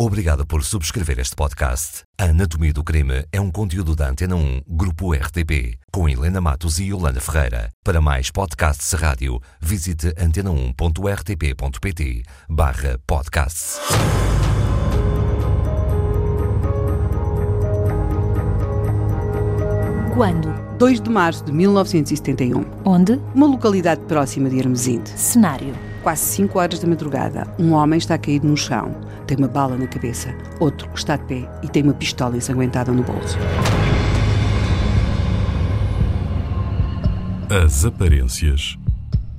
Obrigado por subscrever este podcast. A Anatomia do Crime é um conteúdo da Antena 1, Grupo RTP, com Helena Matos e Yolanda Ferreira. Para mais podcasts rádio, visite antena1.rtp.pt barra podcasts. Quando? 2 de março de 1971. Onde? Uma localidade próxima de Hermesinde. Cenário. Quase 5 horas da madrugada, um homem está caído no chão. Tem uma bala na cabeça. Outro está de pé e tem uma pistola ensanguentada no bolso. As aparências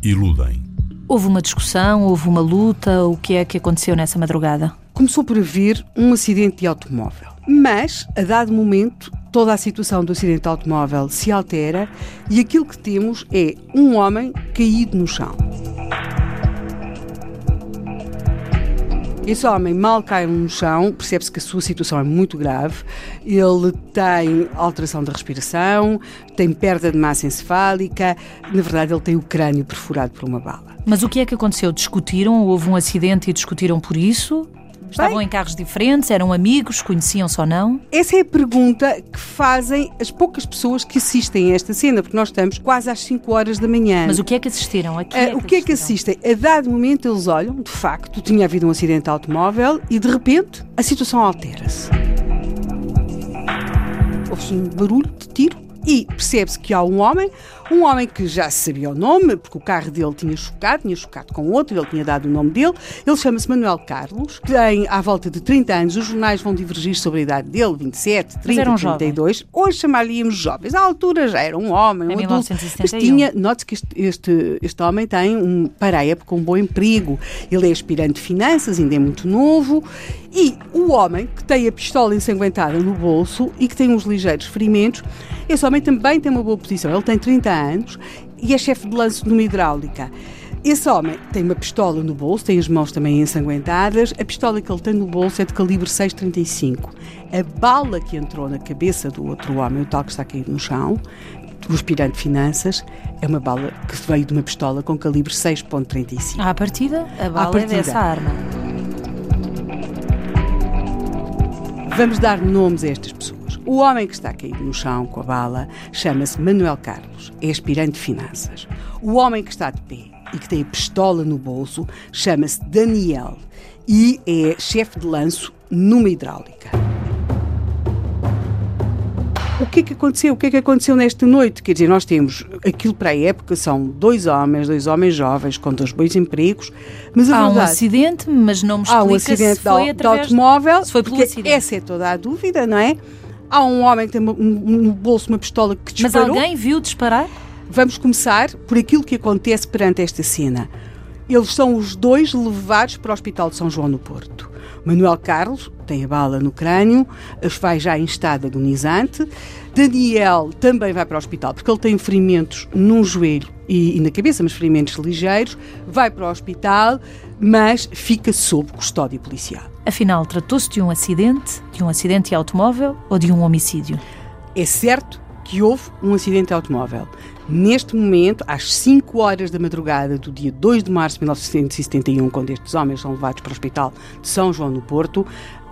iludem. Houve uma discussão, houve uma luta, o que é que aconteceu nessa madrugada? Começou por haver um acidente de automóvel. Mas, a dado momento, toda a situação do acidente de automóvel se altera e aquilo que temos é um homem caído no chão. Esse homem mal cai no chão, percebe-se que a sua situação é muito grave. Ele tem alteração da respiração, tem perda de massa encefálica, na verdade, ele tem o crânio perfurado por uma bala. Mas o que é que aconteceu? Discutiram? Houve um acidente e discutiram por isso? Estavam Bem, em carros diferentes? Eram amigos? Conheciam-se ou não? Essa é a pergunta que fazem as poucas pessoas que assistem a esta cena, porque nós estamos quase às 5 horas da manhã. Mas o que é que assistiram? A que Ah, o que é que assistem? A dado momento eles olham, de facto, tinha havido um acidente de automóvel e de repente a situação altera-se. Houve-se um barulho de tiro e percebe-se que há um homem, um homem que já se sabia o nome, porque o carro dele tinha chocado, tinha chocado com outro, ele tinha dado o nome dele. Ele chama-se Manuel Carlos, tem à volta de 30 anos, os jornais vão divergir sobre a idade dele, 27, 30, era um 32. Hoje chamaríamos jovens. À altura já era um homem, Em um adulto. Mas 1971. tinha Note-se que este, este, este homem tem, um, para a época, um bom emprego. Ele é aspirante de finanças, ainda é muito novo. E o homem que tem a pistola ensanguentada no bolso e que tem uns ligeiros ferimentos, esse homem também tem uma boa posição. Ele tem 30 anos e é chefe de lance numa hidráulica. Esse homem tem uma pistola no bolso, tem as mãos também ensanguentadas. A pistola que ele tem no bolso é de calibre 6,35. A bala que entrou na cabeça do outro homem, o tal que está caído no chão, o aspirante de finanças, é uma bala que veio de uma pistola com calibre 6,35. À partida, a bala partida. é dessa arma. Vamos dar nomes a estas pessoas. O homem que está caído no chão com a bala chama-se Manuel Carlos, é aspirante de finanças. O homem que está de pé e que tem a pistola no bolso chama-se Daniel e é chefe de lanço numa hidráulica. O que é que aconteceu? O que é que aconteceu nesta noite? Quer dizer, nós temos aquilo para a época, são dois homens, dois homens jovens com dois bons empregos, mas Há um verdade... acidente, mas não me Há explica um acidente se foi de através... automóvel, se foi pelo acidente. essa é toda a dúvida, não é? Há um homem que tem uma- um- no bolso uma pistola que Mas disparou. alguém viu disparar? Vamos começar por aquilo que acontece perante esta cena. Eles são os dois levados para o Hospital de São João no Porto. Manuel Carlos tem a bala no crânio, vai já em estado agonizante. Daniel também vai para o hospital porque ele tem ferimentos num joelho e, e na cabeça, mas ferimentos ligeiros. Vai para o hospital, mas fica sob custódia policial. Afinal, tratou-se de um acidente, de um acidente de automóvel ou de um homicídio? É certo que houve um acidente de automóvel. Neste momento, às 5 horas da madrugada do dia 2 de março de 1971, quando estes homens são levados para o Hospital de São João no Porto,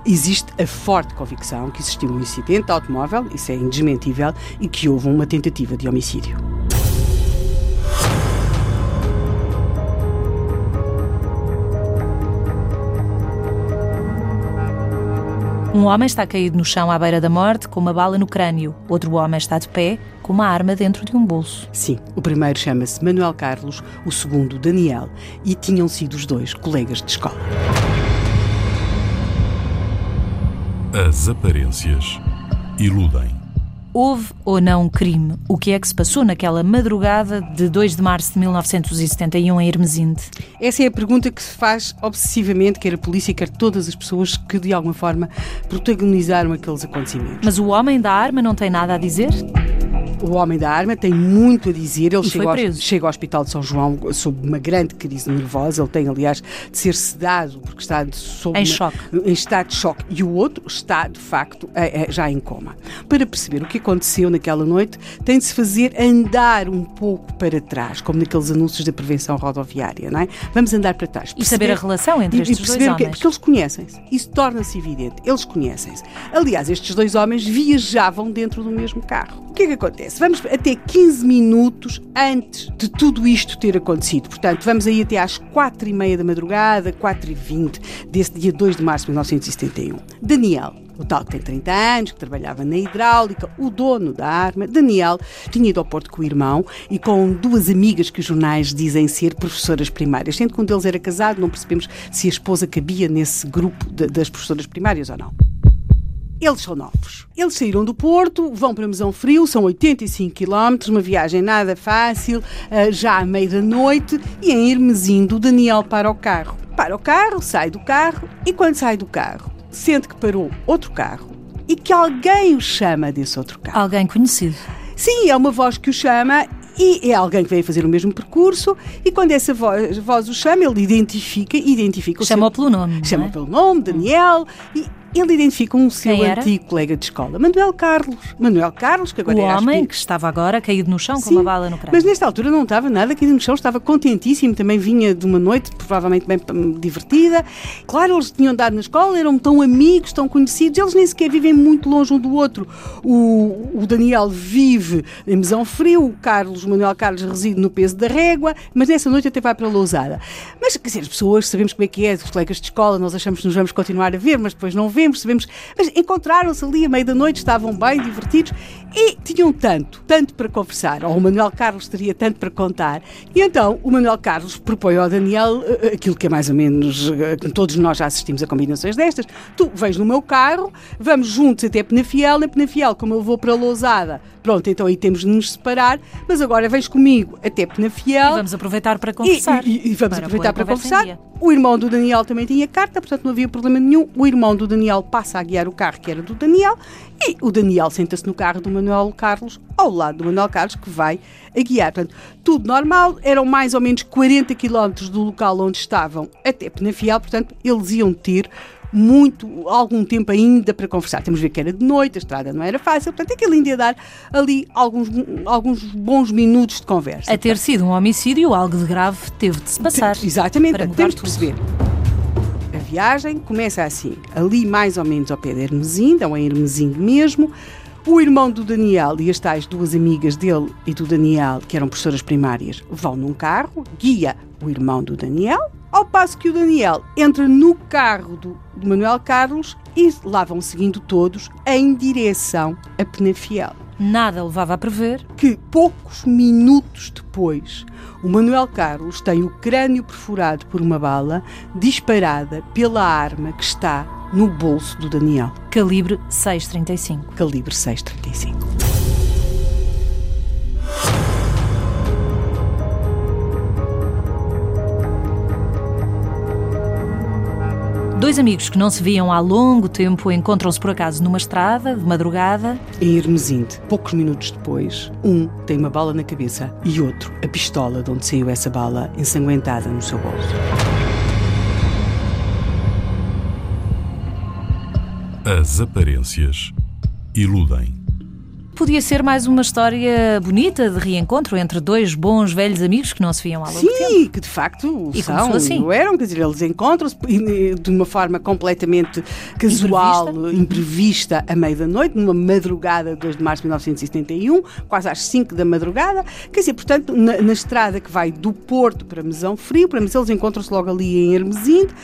existe a forte convicção que existiu um acidente de automóvel, isso é indesmentível, e que houve uma tentativa de homicídio. Um homem está caído no chão à beira da morte com uma bala no crânio. Outro homem está de pé com uma arma dentro de um bolso. Sim, o primeiro chama-se Manuel Carlos, o segundo Daniel, e tinham sido os dois colegas de escola. As aparências iludem. Houve ou não um crime? O que é que se passou naquela madrugada de 2 de março de 1971 em Hermesinde? Essa é a pergunta que se faz obsessivamente, quer a polícia, quer todas as pessoas que de alguma forma protagonizaram aqueles acontecimentos. Mas o homem da arma não tem nada a dizer? O homem da arma tem muito a dizer. Ele E chega ao, chega ao Hospital de São João sob uma grande crise nervosa. Ele tem, aliás, de ser sedado porque está sob Em uma- choque. em estado de choque. E o outro está, de facto, já em coma. Para perceber o que aconteceu naquela noite, tem de se fazer andar um pouco para trás, como naqueles anúncios da prevenção rodoviária, não é? Vamos andar para trás. E saber a relação entre e- e estes dois perceber que é- homens. Porque eles conhecem-se. Isso torna-se evidente. Eles conhecem-se. Aliás, estes dois homens viajavam dentro do mesmo carro. O que é que acontece? Vamos até 15 minutos antes de tudo isto ter acontecido. Portanto, vamos aí até às 4 e meia da madrugada, 4 e 20 desse dia 2 de março de 1971. Daniel, o tal que tem 30 anos, que trabalhava na hidráulica, o dono da arma, Daniel, tinha ido ao Porto com o irmão e com duas amigas que os jornais dizem ser professoras primárias. Sendo que um deles era casado, não percebemos se a esposa cabia nesse grupo de- das professoras primárias ou não. Eles são novos. Eles saíram do Porto, vão para Mesão Frio, são 85 km, uma viagem nada fácil, ah, já à meia da noite, e em Hermesindo, o Daniel para o carro. Para o carro, sai do carro, e quando sai do carro, sente que parou outro carro e que alguém o chama desse outro carro. Alguém conhecido. Sim, é uma voz que o chama e é alguém que veio fazer o mesmo percurso e quando essa voz, voz o chama, ele identifica, identifica o seu- Chama-o pelo nome. Chama é? pelo nome, Daniel, e ele identifica um seu antigo colega de escola, Manuel Carlos. Manuel Carlos, que agora O é homem que estava agora caído no chão com Sim, uma bala no crânio. Mas nesta altura não estava nada caído no chão, estava contentíssimo, também vinha de uma noite provavelmente bem hum, divertida. Claro, eles tinham andado na escola, eram tão amigos, tão conhecidos, eles nem sequer vivem muito longe um do outro. O, o Daniel vive em Mesão Frio, o Carlos, o Manuel Carlos reside no peso da régua, mas nessa noite até vai para Lousada. Mas, quer dizer, as pessoas, sabemos como é que é, os colegas de escola, nós achamos que nos vamos continuar a ver, mas depois não vemos, sabemos. Mas encontraram-se ali à meia da noite, estavam bem divertidos e tinham tanto, tanto para conversar, ou o Manuel Carlos teria tanto para contar. E então o Manuel Carlos propõe ao Daniel eh, aquilo que é mais ou menos, eh, todos nós já assistimos a combinações destas. Tu vens no meu carro, vamos juntos até Penafiel, na Penafiel, como eu vou para Lousada, pronto, então aí temos de nos separar, mas agora vens comigo até Penafiel. E vamos aproveitar para conversar. E, e- e vamos para aproveitar para em conversar. O irmão do Daniel também tinha carta, portanto não havia problema nenhum. O irmão do Daniel passa a guiar o carro que era do Daniel e o Daniel senta-se no carro do Manuel Carlos, ao lado do Manuel Carlos, que vai a guiar. Portanto, tudo normal, eram mais ou menos 40 quilómetros do local onde estavam até Penafiel, portanto eles iam ter muito, algum tempo ainda para conversar. Temos de ver que era de noite, a estrada não era fácil, portanto aquilo ainda ia dar ali alguns, alguns bons minutos de conversa. A ter sido um homicídio, algo de grave teve de se passar. Exatamente, para mudar temos de tudo. perceber. A viagem começa assim, ali mais ou menos ao pé de Hermesindo, ou em Hermesindo mesmo. O irmão do Daniel e as tais duas amigas dele e do Daniel, que eram professoras primárias, vão num carro, guia o irmão do Daniel, ao passo que o Daniel entra no carro do, do Manuel Carlos e lá vão seguindo todos em direção a Penafiel Nada levava a prever. que poucos minutos depois o Manuel Carlos tem o crânio perfurado por uma bala disparada pela arma que está no bolso do Daniel, Calibre 635. calibre 635. Dois amigos que não se viam há longo tempo encontram-se por acaso numa estrada, de madrugada. Em Hermesinde, poucos minutos depois, um tem uma bala na cabeça e outro a pistola de onde saiu essa bala ensanguentada no seu bolso. As aparências iludem. Podia ser mais uma história bonita de reencontro entre dois bons velhos amigos que não se viam há longo tempo. Sim, que de facto E são, assim. o eram, quer dizer, eles encontram-se de uma forma completamente casual, imprevista, à meia da noite, numa madrugada de 2 de março de 1971, quase às 5 da madrugada, quer dizer, portanto, na, na estrada que vai do Porto para Mesão Frio, para Mesão, eles encontram-se logo ali em Hermesinde,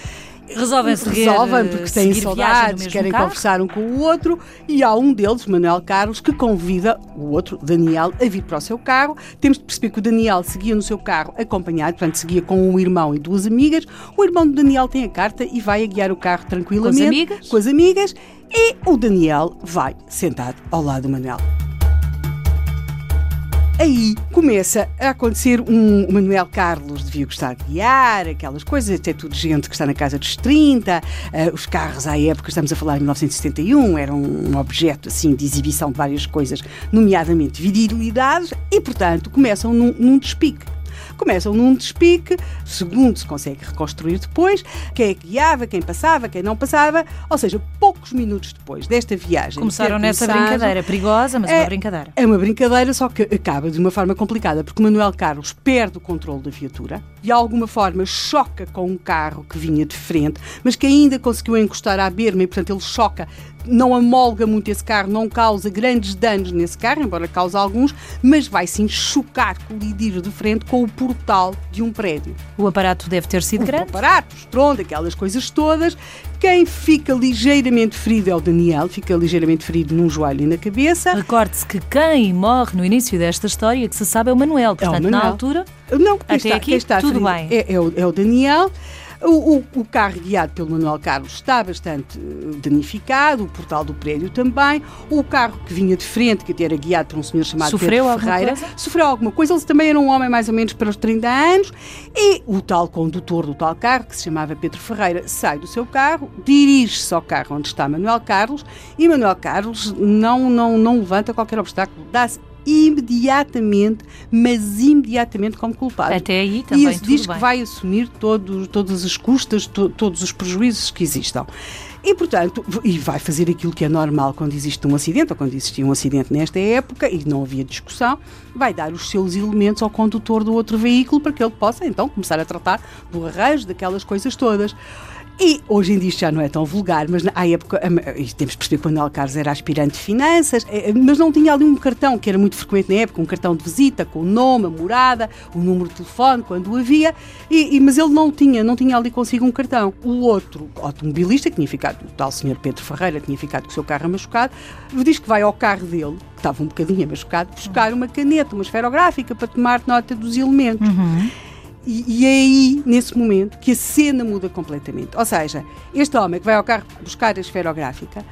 Resolvem seguir, Resolvem porque têm saudades, querem carro. conversar um com o outro e há um deles, Manuel Carlos, que convida o outro, Daniel, a vir para o seu carro. Temos de perceber que o Daniel seguia no seu carro acompanhado, portanto seguia com um irmão e duas amigas. O irmão do Daniel tem a carta e vai a guiar o carro tranquilamente. Com as amigas? Com as amigas. E o Daniel vai sentado ao lado do Manuel. Aí começa a acontecer um Manuel Carlos devia gostar de guiar, aquelas coisas, até tudo gente que está na casa dos 30, uh, os carros à época, estamos a falar de 1971, eram um objeto assim de exibição de várias coisas, nomeadamente virilidades, e portanto começam num, num despique começam num despique, segundo se consegue reconstruir depois, quem é que guiava, quem passava, quem não passava, ou seja, poucos minutos depois desta viagem. Começaram nessa brincadeira perigosa, mas é, uma brincadeira. É uma brincadeira, só que acaba de uma forma complicada, porque Manuel Carlos perde o controle da viatura, de alguma forma choca com um carro que vinha de frente, mas que ainda conseguiu encostar à berma e, portanto, ele choca não amolga muito esse carro, não causa grandes danos nesse carro, embora cause alguns, mas vai sim chocar, colidir de frente com o portal de um prédio. O aparato deve ter sido o grande? O aparato, estronda, aquelas coisas todas. Quem fica ligeiramente ferido é o Daniel, fica ligeiramente ferido num joelho e na cabeça. Recorde-se que quem morre no início desta história, que se sabe, é o Manuel. Portanto, é o Manuel. na altura, não, até está, aqui está tudo ferido bem. É, é, o, é o Daniel. O, o, o, carro guiado pelo Manuel Carlos está bastante eh, danificado, o portal do prédio também. O carro que vinha de frente, que era guiado por um senhor chamado sofreu Pedro Ferreira, sofreu alguma coisa. Ele também era um homem mais ou menos para os 30 anos. E o tal condutor do tal carro, que se chamava Pedro Ferreira, sai do seu carro, dirige-se ao carro onde está Manuel Carlos e Manuel Carlos não, não, não levanta qualquer obstáculo, dá-se imediatamente, mas imediatamente como culpado. Até aí também e isso diz bem. que vai assumir todo, todas as custas, to, todos os prejuízos que existam. E, portanto, e vai fazer aquilo que é normal quando existe um acidente, ou quando existia um acidente nesta época, e não havia discussão, vai dar os seus elementos ao condutor do outro veículo para que ele possa, então, começar a tratar do arranjo, daquelas coisas todas. E hoje em dia isto já não é tão vulgar, mas na época, temos de perceber quando Carlos era aspirante de finanças, eh, mas não tinha ali um cartão que era muito frequente na época, um cartão de visita com o nome, a morada, o número de telefone, quando havia, e, e, mas ele não tinha, não tinha ali consigo um cartão. O outro automobilista, que tinha ficado, o tal senhor Pedro Ferreira, tinha ficado com o seu carro machucado, diz que vai ao carro dele, que estava um bocadinho machucado, buscar uma caneta, uma esferográfica para tomar nota dos elementos. Uhum. E, e, é aí, nesse momento, que a cena muda completamente. Ou seja, este homem que vai ao carro buscar a esferográfica,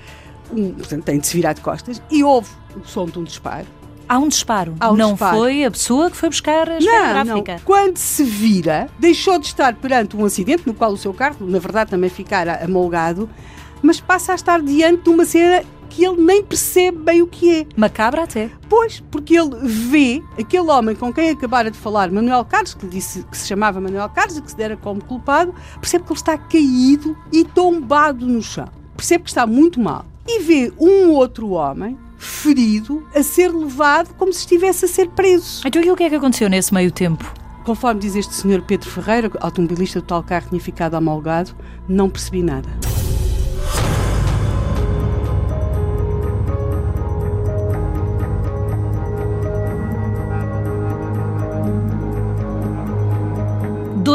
um, portanto, tem de se virar de costas, e ouve o som de um disparo. Há um disparo. Há um não disparo. foi a pessoa que foi buscar a esferográfica. Não, não. Quando se vira, deixou de estar perante um acidente no qual o seu carro, na verdade, também ficara amolgado, mas passa a estar diante de uma cena que ele nem percebe bem o que é. Macabra até. Pois, porque ele vê aquele homem com quem acabara de falar, Manuel Carlos, que disse que se chamava Manuel Carlos e que se dera como culpado, percebe que ele está caído e tombado no chão. Percebe que está muito mal. E vê um outro homem ferido a ser levado como se estivesse a ser preso. Então e o que é que aconteceu nesse meio tempo? Conforme diz este senhor Pedro Ferreira, automobilista do tal carro tinha ficado amolgado, não percebi nada.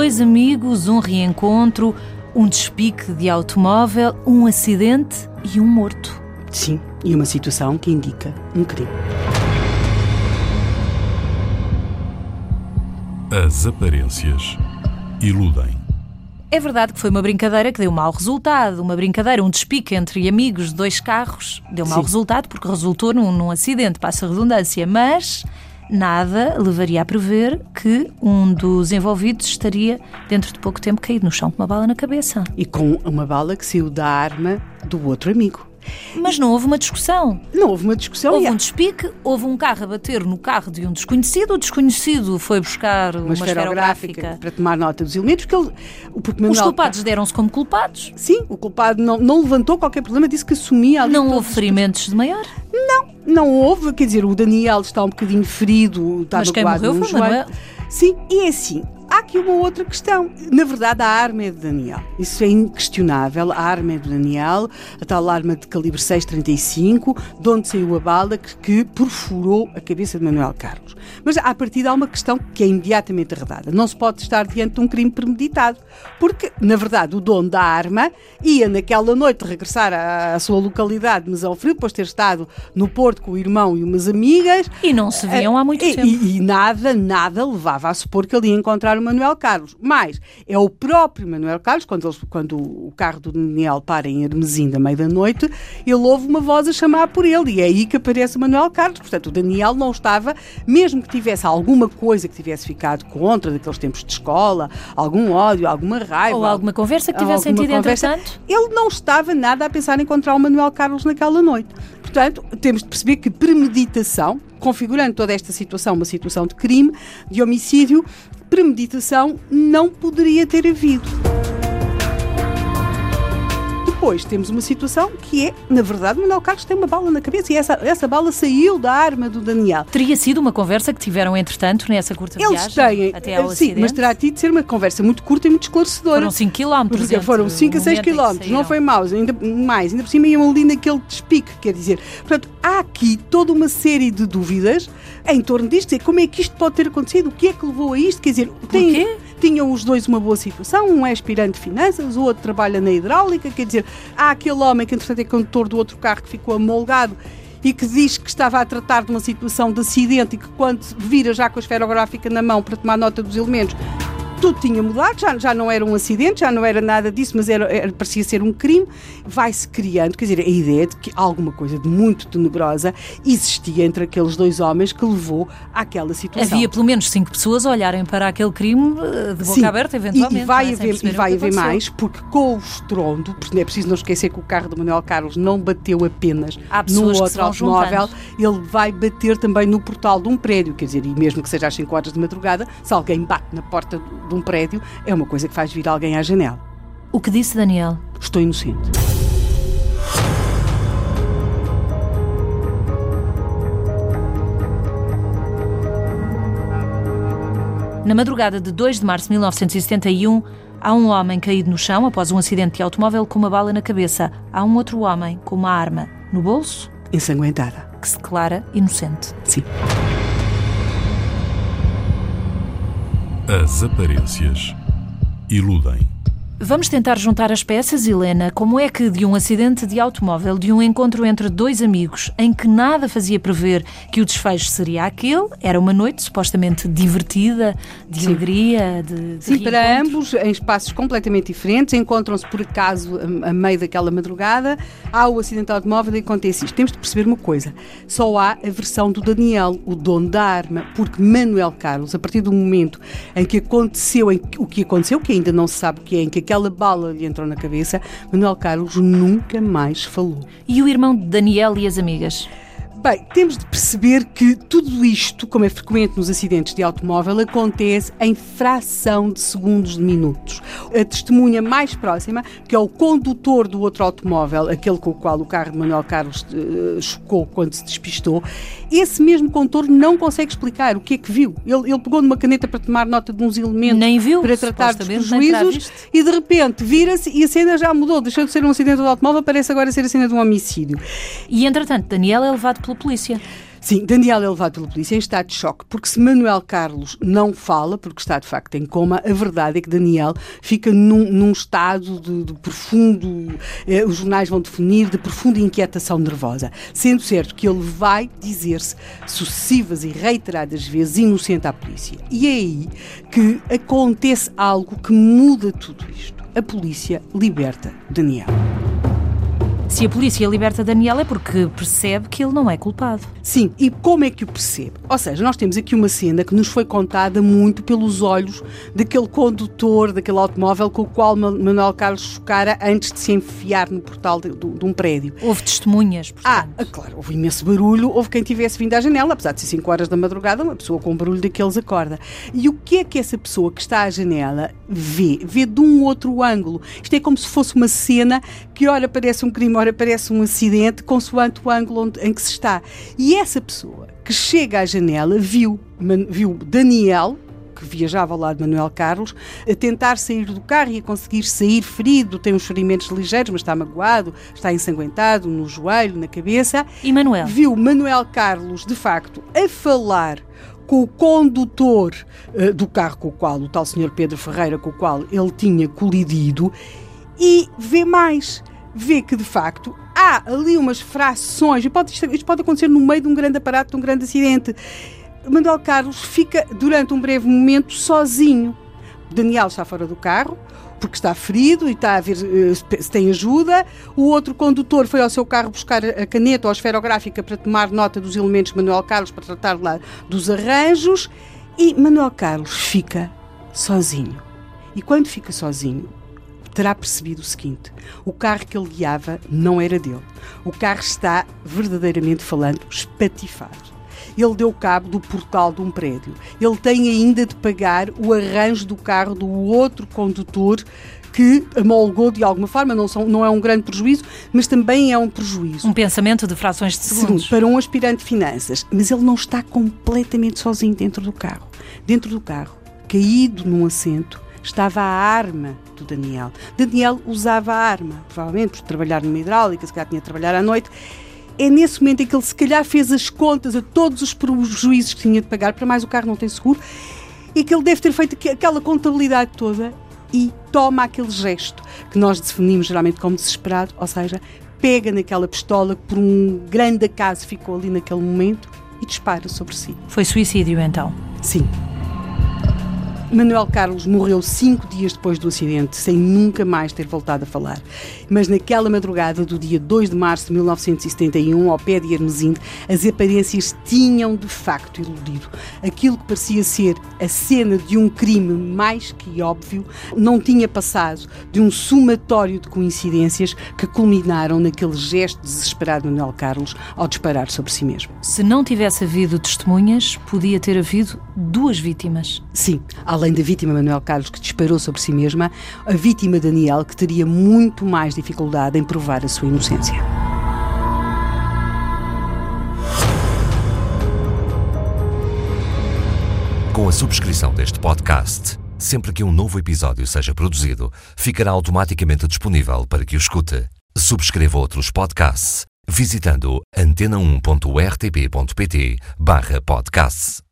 Dois amigos, um reencontro, um despique de automóvel, um acidente e um morto. Sim, e uma situação que indica um crime. As aparências iludem. É verdade que foi uma brincadeira que deu mau resultado. Uma brincadeira, um despique entre amigos de dois carros, deu mau Sim. resultado porque resultou num, num acidente, passa a redundância. Mas nada levaria a prever que um dos envolvidos estaria, dentro de pouco tempo, caído no chão com uma bala na cabeça. E com uma bala que saiu da arma do outro amigo. Mas não houve uma discussão. Não houve uma discussão. Houve e um despique, houve um carro a bater no carro de um desconhecido, o desconhecido foi buscar uma, uma esferográfica para tomar nota dos elementos, porque ele. Porque Os culpados deram-se como culpados. Sim, o culpado não, não levantou qualquer problema, disse que assumia ali. Não houve os- ferimentos de maior. Não houve, quer dizer, o Daniel está um bocadinho ferido, está Mas quem magoado morreu no foi. Manuel. Sim, e é assim. Há aqui uma outra questão. Na verdade, a arma é de Daniel. Isso é inquestionável. A arma é de Daniel, a tal arma de calibre 6,35, de onde saiu a bala que, que perfurou a cabeça de Manuel Carlos. Mas, à partida, há uma questão que é imediatamente arredada. Não se pode estar diante de um crime premeditado. Porque, na verdade, o dono da arma ia, naquela noite, regressar à, à sua localidade de Mesão Frio, depois de ter estado no Porto com o irmão e umas amigas. E não se viam há muito E- tempo. E, e nada, nada levava a supor que ele ia encontrar uma Manuel Carlos. Mas é o próprio Manuel Carlos, quando, eles, quando o carro do Daniel para em Hermesim da meia da noite, ele ouve uma voz a chamar por ele e é aí que aparece o Manuel Carlos. Portanto, o Daniel não estava, mesmo que tivesse alguma coisa que tivesse ficado contra daqueles tempos de escola, algum ódio, alguma raiva. Ou alguma conversa que tivesse sentido conversa, entretanto. Ele não estava nada a pensar em encontrar o Manuel Carlos naquela noite. Portanto, temos de perceber que premeditação, configurando toda esta situação uma situação de crime, de homicídio, premeditação não poderia ter havido depois temos uma situação que é, na verdade, Manuel Carlos tem uma bala na cabeça e essa, essa bala saiu da arma do Daniel. Teria sido uma conversa que tiveram, entretanto, nessa curta Eles viagem? Têm, até ao sim, acidente? mas terá tido de ser uma conversa muito curta e muito esclarecedora. Foram 5 km. Porque foram 5 a 6 km, não foi mau, ainda mais, ainda por cima iam ali naquele despique, quer dizer. Portanto, há aqui toda uma série de dúvidas em torno disto, como é que isto pode ter acontecido, o que é que levou a isto, quer dizer, tem, Porquê? Tinham os dois uma boa situação, um é aspirante de finanças, o outro trabalha na hidráulica, quer dizer, há aquele homem que entretanto é condutor do outro carro que ficou amolgado e que diz que estava a tratar de uma situação de acidente e que quando vira já com a esferográfica na mão para tomar nota dos elementos, tudo tinha mudado, já, já não era um acidente, já não era nada disso, mas era, era parecia ser um crime. Vai-se criando, quer dizer, a ideia de que alguma coisa de muito tenebrosa existia entre aqueles dois homens que levou àquela situação. Havia pelo menos cinco pessoas a olharem para aquele crime eh, de boca Sim, aberta, eventualmente. E, e vai haver, e vai haver mais, porque com o estrondo, porque é preciso não esquecer que o carro do Manuel Carlos não bateu apenas no outro automóvel, ele vai bater também no portal de um prédio, quer dizer, e mesmo que seja às 5 horas de madrugada, se alguém bate na porta de um prédio, é uma coisa que faz vir alguém à janela. O que disse Daniel? Estou inocente. Na madrugada de 2 de março de 1971, há um homem caído no chão após um acidente de automóvel com uma bala na cabeça. Há um outro homem com uma arma no bolso. Ensanguentada. Que se declara inocente. Sim. As aparências iludem. Vamos tentar juntar as peças, Helena. Como é que de um acidente de automóvel, de um encontro entre dois amigos, em que nada fazia prever que o desfecho seria aquele, era uma noite supostamente divertida, de Sim. alegria, de, de Sim, para ambos, em espaços completamente diferentes, encontram-se por acaso a, a, meio daquela madrugada, há o acidente de automóvel e acontece isto. Temos de perceber uma coisa: só há a versão do Daniel, o dono da arma, porque Manuel Carlos, a partir do momento em que aconteceu em, o que aconteceu, que ainda não se sabe o que é, em que aquela bala lhe entrou na cabeça, Manuel Carlos nunca mais falou. E o irmão de Daniel e as amigas? Bem, temos de perceber que tudo isto, como é frequente nos acidentes de automóvel, acontece em fração de segundos de minutos. A testemunha mais próxima, que é o condutor do outro automóvel, aquele com o qual o carro de Manuel Carlos uh, chocou quando se despistou, esse mesmo condutor não consegue explicar o que é que viu. Ele, ele pegou numa caneta para tomar nota de uns elementos nem viu, para tratar dos prejuízos e de repente vira-se e a cena já mudou. Deixou de ser um acidente de automóvel, parece agora ser a cena de um homicídio. E entretanto, Daniel é levado pelo polícia. Sim, Daniel é levado pela polícia em estado de choque, porque se Manuel Carlos não fala, porque está de facto em coma, a verdade é que Daniel fica num, num estado de, de profundo, eh, os jornais vão definir, de profunda inquietação nervosa. Sendo certo que ele vai dizer-se sucessivas e reiteradas vezes inocente à polícia. E é aí que acontece algo que muda tudo isto. A polícia liberta Daniel. Se a polícia liberta Daniel é porque percebe que ele não é culpado. Sim, e como é que o percebe? Ou seja, nós temos aqui uma cena que nos foi contada muito pelos olhos daquele condutor daquele automóvel com o qual Manuel Carlos chocara antes de se enfiar no portal de, de, de um prédio. Houve testemunhas, portanto. Ah, claro, houve imenso barulho, houve quem tivesse vindo à janela, apesar de ser 5 horas da madrugada, uma pessoa com barulho daqueles acorda. E o que é que essa pessoa que está à janela vê? Vê de um outro ângulo. Isto é como se fosse uma cena que ora parece um crime, ora parece um acidente, consoante o ângulo em que se está. E essa pessoa que chega à janela viu, viu Daniel, que viajava ao lado de Manuel Carlos, a tentar sair do carro e a conseguir sair ferido, tem uns ferimentos ligeiros, mas está magoado, está ensanguentado no joelho, na cabeça. E Manuel? Viu Manuel Carlos, de facto, a falar com o condutor uh, do carro com o qual, o tal senhor Pedro Ferreira, com o qual ele tinha colidido, e vê mais vê que, de facto, há ali umas frações, e pode, isto, pode acontecer no meio de um grande aparato, de um grande acidente. Manuel Carlos fica, durante um breve momento, sozinho. Daniel está fora do carro, porque está ferido e está a ver uh, se tem ajuda. O outro condutor foi ao seu carro buscar a caneta ou a esferográfica para tomar nota dos elementos de Manuel Carlos, para tratar lá dos arranjos. E Manuel Carlos fica sozinho. E quando fica sozinho, terá percebido o seguinte: o carro que ele guiava não era dele. O carro está, verdadeiramente falando, espatifado ele deu cabo do portal de um prédio. Ele tem ainda de pagar o arranjo do carro do outro condutor que amolgou de alguma forma, não, são, não é um grande prejuízo, mas também é um prejuízo. Um pensamento de frações de segundos. Sim, para um aspirante de finanças. Mas ele não está completamente sozinho dentro do carro. Dentro do carro, caído num assento, estava a arma do Daniel. Daniel usava a arma, provavelmente por trabalhar numa hidráulica, se calhar tinha de trabalhar à noite é nesse momento em que ele se calhar fez as contas a todos os prejuízos que tinha de pagar, para mais o carro não tem seguro, e que ele deve ter feito aquela contabilidade toda e toma aquele gesto que nós definimos geralmente como desesperado, ou seja, pega naquela pistola que por um grande acaso ficou ali naquele momento e dispara sobre si. Foi suicídio então? Sim. Manuel Carlos morreu cinco dias depois do acidente, sem nunca mais ter voltado a falar. Mas naquela madrugada do dia 2 de março de 1971, ao pé de Hermesinde, as aparências tinham de facto iludido. Aquilo que parecia ser a cena de um crime mais que óbvio não tinha passado de um somatório de coincidências que culminaram naquele gesto desesperado de Manuel Carlos ao disparar sobre si mesmo. Se não tivesse havido testemunhas, podia ter havido duas vítimas. Sim, além da vítima Manuel Carlos que disparou sobre si mesma, a vítima Daniel que teria muito mais dificuldade em provar a sua inocência. Com a subscrição deste podcast, sempre que um novo episódio seja produzido, ficará automaticamente disponível para que o escute. Subscreva outros podcasts visitando antena1.rtp.pt/podcasts.